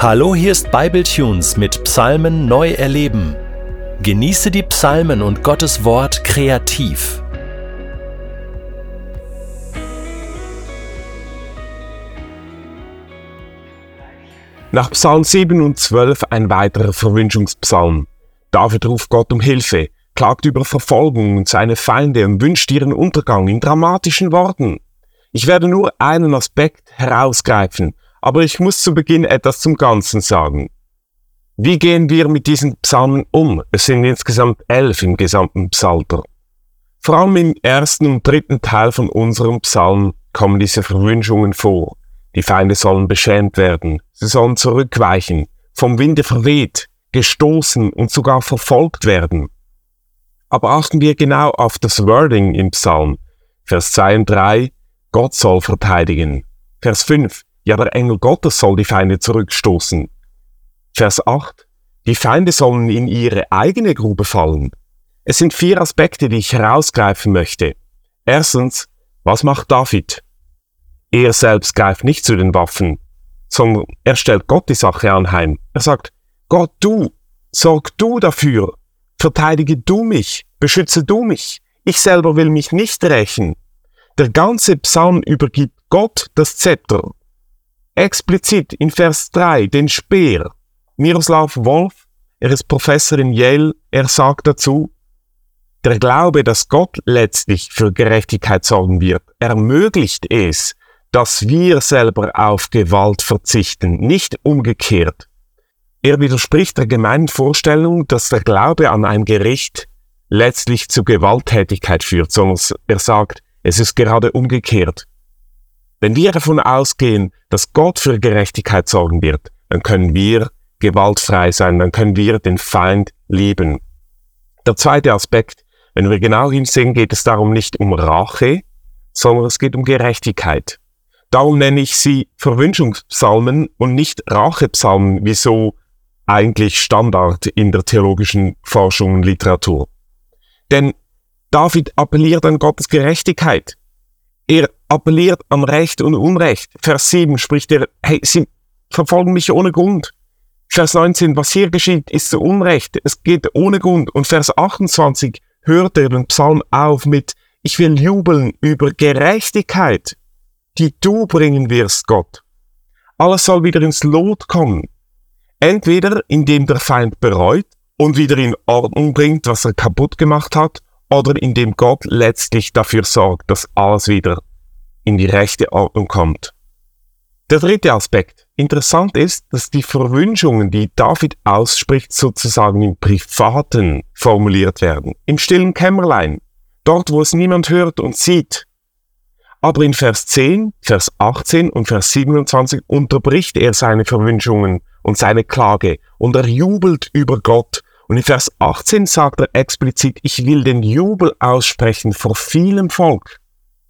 Hallo, hier ist Bibletunes mit Psalmen neu erleben. Genieße die Psalmen und Gottes Wort kreativ. Nach Psalm 7 und 12 ein weiterer Verwünschungspsalm. David ruft Gott um Hilfe, klagt über Verfolgung und seine Feinde und wünscht ihren Untergang in dramatischen Worten. Ich werde nur einen Aspekt herausgreifen aber ich muss zu Beginn etwas zum Ganzen sagen. Wie gehen wir mit diesen Psalmen um? Es sind insgesamt elf im gesamten Psalter. Vor allem im ersten und dritten Teil von unserem Psalm kommen diese Verwünschungen vor. Die Feinde sollen beschämt werden, sie sollen zurückweichen, vom Winde verweht, gestoßen und sogar verfolgt werden. Aber achten wir genau auf das Wording im Psalm. Vers 2 und 3, Gott soll verteidigen. Vers 5, ja, der Engel Gottes soll die Feinde zurückstoßen. Vers 8. Die Feinde sollen in ihre eigene Grube fallen. Es sind vier Aspekte, die ich herausgreifen möchte. Erstens, was macht David? Er selbst greift nicht zu den Waffen, sondern er stellt Gott die Sache anheim. Er sagt, Gott, du, sorg du dafür, verteidige du mich, beschütze du mich. Ich selber will mich nicht rächen. Der ganze Psalm übergibt Gott das Zepter explizit in Vers 3 den Speer. Miroslav Wolf, er ist Professor in Yale, er sagt dazu, der Glaube, dass Gott letztlich für Gerechtigkeit sorgen wird, ermöglicht es, dass wir selber auf Gewalt verzichten, nicht umgekehrt. Er widerspricht der gemeinen Vorstellung, dass der Glaube an ein Gericht letztlich zu Gewalttätigkeit führt, sondern er sagt, es ist gerade umgekehrt. Wenn wir davon ausgehen, dass Gott für Gerechtigkeit sorgen wird, dann können wir gewaltfrei sein, dann können wir den Feind lieben. Der zweite Aspekt, wenn wir genau hinsehen, geht es darum nicht um Rache, sondern es geht um Gerechtigkeit. Darum nenne ich sie Verwünschungspsalmen und nicht Rachepsalmen, wie so eigentlich Standard in der theologischen Forschung und Literatur. Denn David appelliert an Gottes Gerechtigkeit. Er appelliert an Recht und Unrecht. Vers 7 spricht er, hey, sie verfolgen mich ohne Grund. Vers 19, was hier geschieht, ist zu Unrecht. Es geht ohne Grund. Und Vers 28 hört er den Psalm auf mit, ich will jubeln über Gerechtigkeit, die du bringen wirst, Gott. Alles soll wieder ins Lot kommen. Entweder indem der Feind bereut und wieder in Ordnung bringt, was er kaputt gemacht hat, oder indem Gott letztlich dafür sorgt, dass alles wieder in die rechte Ordnung kommt. Der dritte Aspekt. Interessant ist, dass die Verwünschungen, die David ausspricht, sozusagen im Privaten formuliert werden, im stillen Kämmerlein, dort wo es niemand hört und sieht. Aber in Vers 10, Vers 18 und Vers 27 unterbricht er seine Verwünschungen und seine Klage und er jubelt über Gott und in Vers 18 sagt er explizit, ich will den Jubel aussprechen vor vielem Volk.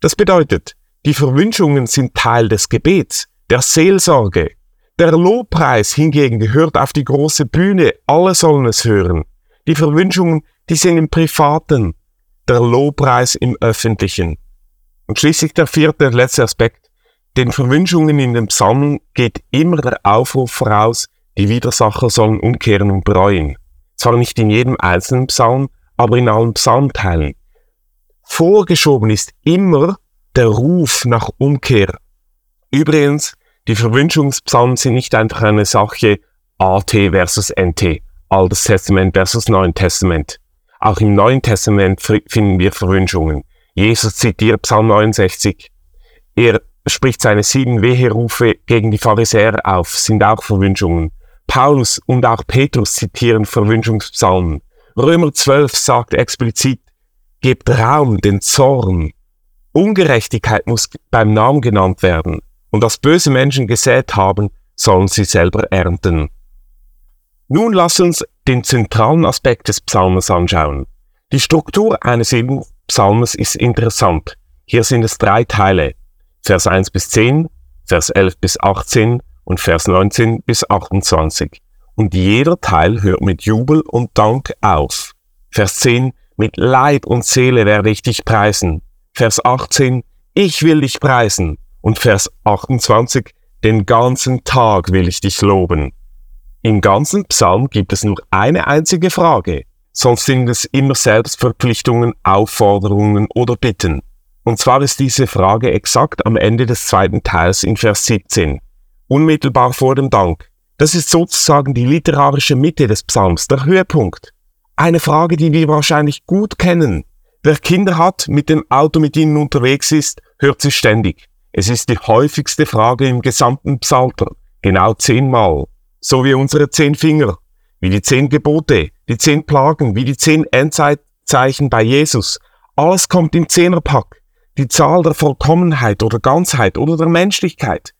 Das bedeutet, die Verwünschungen sind Teil des Gebets, der Seelsorge. Der Lobpreis hingegen gehört auf die große Bühne, alle sollen es hören. Die Verwünschungen, die sind im Privaten, der Lobpreis im Öffentlichen. Und schließlich der vierte und letzte Aspekt. Den Verwünschungen in dem Psalmen geht immer der Aufruf voraus, die Widersacher sollen umkehren und bereuen. Zwar nicht in jedem einzelnen Psalm, aber in allen Psalmteilen. Vorgeschoben ist immer der Ruf nach Umkehr. Übrigens, die Verwünschungspsalmen sind nicht einfach eine Sache AT versus NT, Altes Testament versus Neuen Testament. Auch im Neuen Testament finden wir Verwünschungen. Jesus zitiert Psalm 69. Er spricht seine sieben Weherufe gegen die Pharisäer auf, sind auch Verwünschungen. Paulus und auch Petrus zitieren Verwünschungspsalmen. Römer 12 sagt explizit, gebt Raum, den Zorn. Ungerechtigkeit muss beim Namen genannt werden. Und was böse Menschen gesät haben, sollen sie selber ernten. Nun lass uns den zentralen Aspekt des Psalmes anschauen. Die Struktur eines jeden Psalmes ist interessant. Hier sind es drei Teile. Vers 1 bis 10, Vers 11 bis 18 und Vers 19 bis 28. Und jeder Teil hört mit Jubel und Dank auf. Vers 10, mit Leib und Seele werde ich dich preisen. Vers 18, ich will dich preisen. Und Vers 28, Den ganzen Tag will ich dich loben. Im ganzen Psalm gibt es nur eine einzige Frage, sonst sind es immer Selbstverpflichtungen, Aufforderungen oder Bitten. Und zwar ist diese Frage exakt am Ende des zweiten Teils in Vers 17, unmittelbar vor dem Dank. Das ist sozusagen die literarische Mitte des Psalms, der Höhepunkt. Eine Frage, die wir wahrscheinlich gut kennen. Wer Kinder hat, mit dem Auto mit ihnen unterwegs ist, hört sie ständig. Es ist die häufigste Frage im gesamten Psalter, genau zehnmal so wie unsere zehn Finger, wie die zehn Gebote, die zehn Plagen, wie die zehn Endzeitzeichen bei Jesus. Alles kommt im Zehnerpack. Die Zahl der Vollkommenheit oder Ganzheit oder der Menschlichkeit.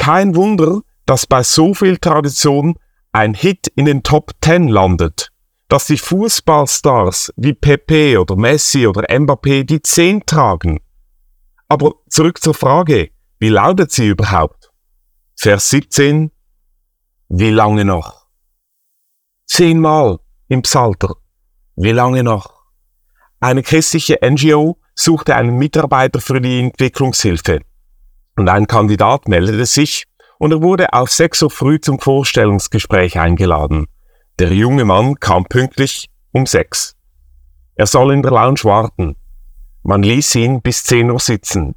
Kein Wunder, dass bei so viel Tradition ein Hit in den Top Ten landet. Dass die Fußballstars wie Pepe oder Messi oder Mbappé die Zehn tragen. Aber zurück zur Frage, wie lautet sie überhaupt? Vers 17 wie lange noch? Zehnmal im Psalter. Wie lange noch? Eine christliche NGO suchte einen Mitarbeiter für die Entwicklungshilfe. Und ein Kandidat meldete sich und er wurde auf 6 Uhr früh zum Vorstellungsgespräch eingeladen. Der junge Mann kam pünktlich um 6. Er soll in der Lounge warten. Man ließ ihn bis 10 Uhr sitzen.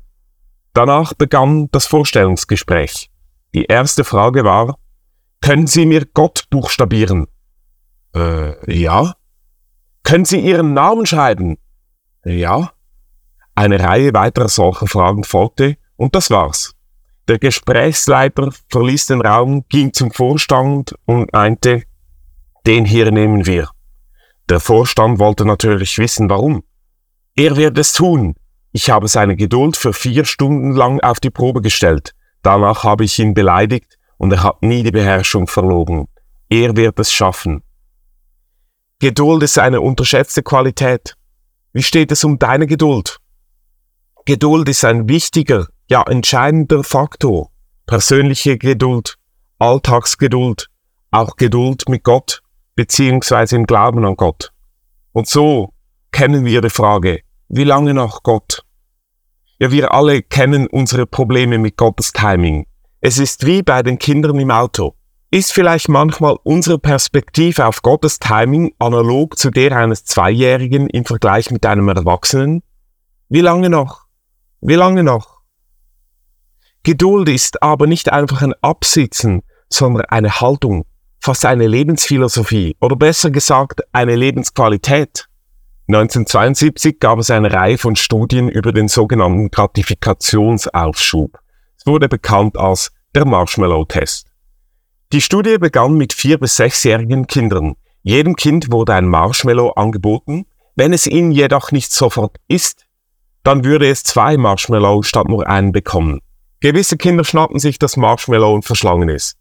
Danach begann das Vorstellungsgespräch. Die erste Frage war, können Sie mir Gott buchstabieren? Äh, ja. Können Sie Ihren Namen schreiben? Ja. Eine Reihe weiterer solcher Fragen folgte und das war's. Der Gesprächsleiter verließ den Raum, ging zum Vorstand und meinte, den hier nehmen wir. Der Vorstand wollte natürlich wissen, warum. Er wird es tun. Ich habe seine Geduld für vier Stunden lang auf die Probe gestellt. Danach habe ich ihn beleidigt und er hat nie die Beherrschung verloren. Er wird es schaffen. Geduld ist eine unterschätzte Qualität. Wie steht es um deine Geduld? Geduld ist ein wichtiger, ja entscheidender Faktor. Persönliche Geduld, Alltagsgeduld, auch Geduld mit Gott, beziehungsweise im Glauben an Gott. Und so kennen wir die Frage, wie lange noch Gott? Ja, wir alle kennen unsere Probleme mit Gottes Timing. Es ist wie bei den Kindern im Auto. Ist vielleicht manchmal unsere Perspektive auf Gottes Timing analog zu der eines Zweijährigen im Vergleich mit einem Erwachsenen? Wie lange noch? Wie lange noch? Geduld ist aber nicht einfach ein Absitzen, sondern eine Haltung, fast eine Lebensphilosophie oder besser gesagt eine Lebensqualität. 1972 gab es eine Reihe von Studien über den sogenannten Gratifikationsaufschub. Es wurde bekannt als der Marshmallow-Test. Die Studie begann mit vier- bis sechsjährigen Kindern. Jedem Kind wurde ein Marshmallow angeboten. Wenn es ihnen jedoch nicht sofort isst, dann würde es zwei Marshmallow statt nur einen bekommen. Gewisse Kinder schnappten sich das Marshmallow und verschlangen es.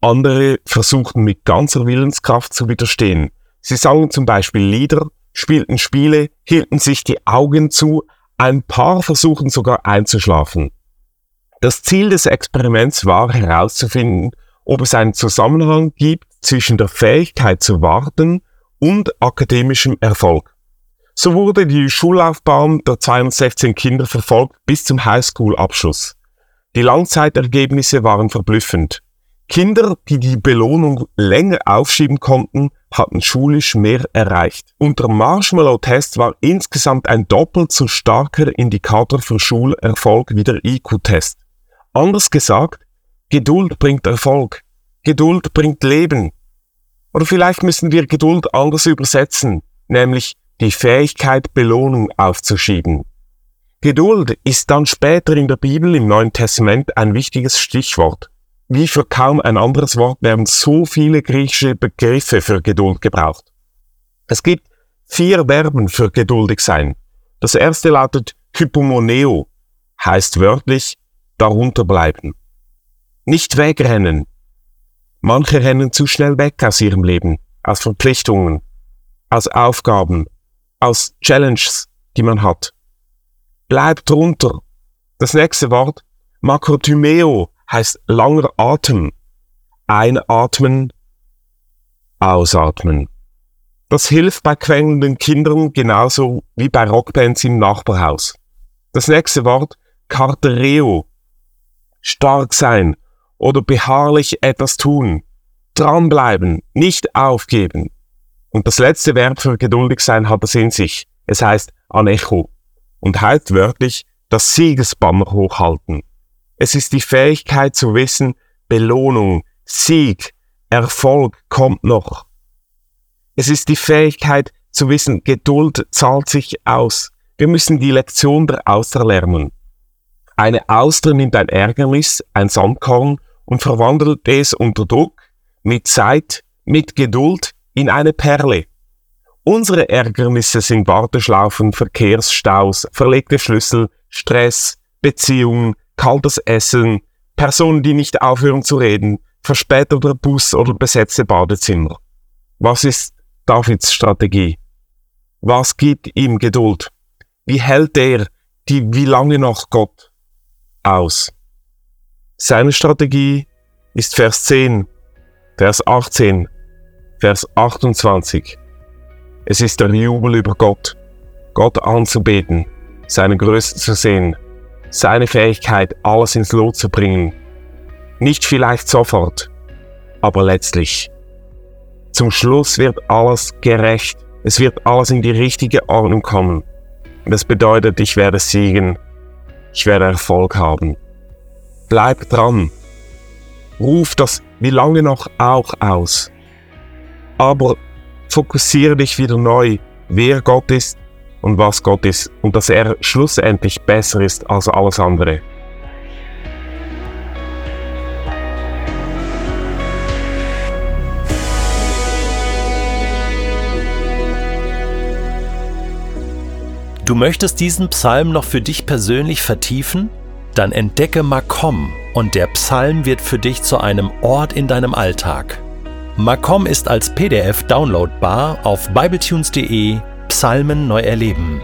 Andere versuchten mit ganzer Willenskraft zu widerstehen. Sie sangen zum Beispiel Lieder, spielten Spiele, hielten sich die Augen zu, ein paar versuchten sogar einzuschlafen. Das Ziel des Experiments war herauszufinden, ob es einen Zusammenhang gibt zwischen der Fähigkeit zu warten und akademischem Erfolg. So wurde die Schullaufbahn der 216 Kinder verfolgt bis zum Highschool-Abschluss. Die Langzeitergebnisse waren verblüffend. Kinder, die die Belohnung länger aufschieben konnten, hatten schulisch mehr erreicht. Und der Marshmallow-Test war insgesamt ein doppelt so starker Indikator für Schulerfolg wie der IQ-Test. Anders gesagt, Geduld bringt Erfolg. Geduld bringt Leben. Oder vielleicht müssen wir Geduld anders übersetzen, nämlich die Fähigkeit, Belohnung aufzuschieben. Geduld ist dann später in der Bibel im Neuen Testament ein wichtiges Stichwort. Wie für kaum ein anderes Wort werden so viele griechische Begriffe für Geduld gebraucht. Es gibt vier Verben für geduldig sein. Das erste lautet Hypomoneo, heißt wörtlich darunter bleiben. Nicht wegrennen. Manche rennen zu schnell weg aus ihrem Leben, aus Verpflichtungen, aus Aufgaben, aus Challenges, die man hat. Bleib drunter. Das nächste Wort, Makrotymeo, heißt langer Atem. Einatmen, ausatmen. Das hilft bei quengelnden Kindern genauso wie bei Rockbands im Nachbarhaus. Das nächste Wort, Cartereo, stark sein oder beharrlich etwas tun. Dranbleiben, nicht aufgeben. Und das letzte Verb für geduldig sein hat es in sich. Es heißt Anecho und heißt wörtlich das Siegesbanner hochhalten. Es ist die Fähigkeit zu wissen, Belohnung, Sieg, Erfolg kommt noch. Es ist die Fähigkeit zu wissen, Geduld zahlt sich aus. Wir müssen die Lektion der Auster lernen. Eine Auster nimmt ein Ärgernis, ein Sandkorn und verwandelt es unter Druck, mit Zeit, mit Geduld in eine Perle. Unsere Ärgernisse sind Warteschlaufen, Verkehrsstaus, verlegte Schlüssel, Stress, Beziehungen, kaltes Essen, Personen, die nicht aufhören zu reden, verspäteter Bus oder besetzte Badezimmer. Was ist Davids Strategie? Was gibt ihm Geduld? Wie hält er die wie lange noch Gott aus? Seine Strategie ist Vers 10, Vers 18, Vers 28. Es ist der Jubel über Gott, Gott anzubeten, seine Größe zu sehen, seine Fähigkeit, alles ins Lot zu bringen. Nicht vielleicht sofort, aber letztlich. Zum Schluss wird alles gerecht. Es wird alles in die richtige Ordnung kommen. Das bedeutet, ich werde siegen. Ich werde Erfolg haben. Bleib dran. Ruf das wie lange noch auch aus. Aber fokussiere dich wieder neu, wer Gott ist und was Gott ist und dass er schlussendlich besser ist als alles andere. Du möchtest diesen Psalm noch für dich persönlich vertiefen? Dann entdecke Makom und der Psalm wird für dich zu einem Ort in deinem Alltag. Makom ist als PDF downloadbar auf bibletunes.de Psalmen neu erleben.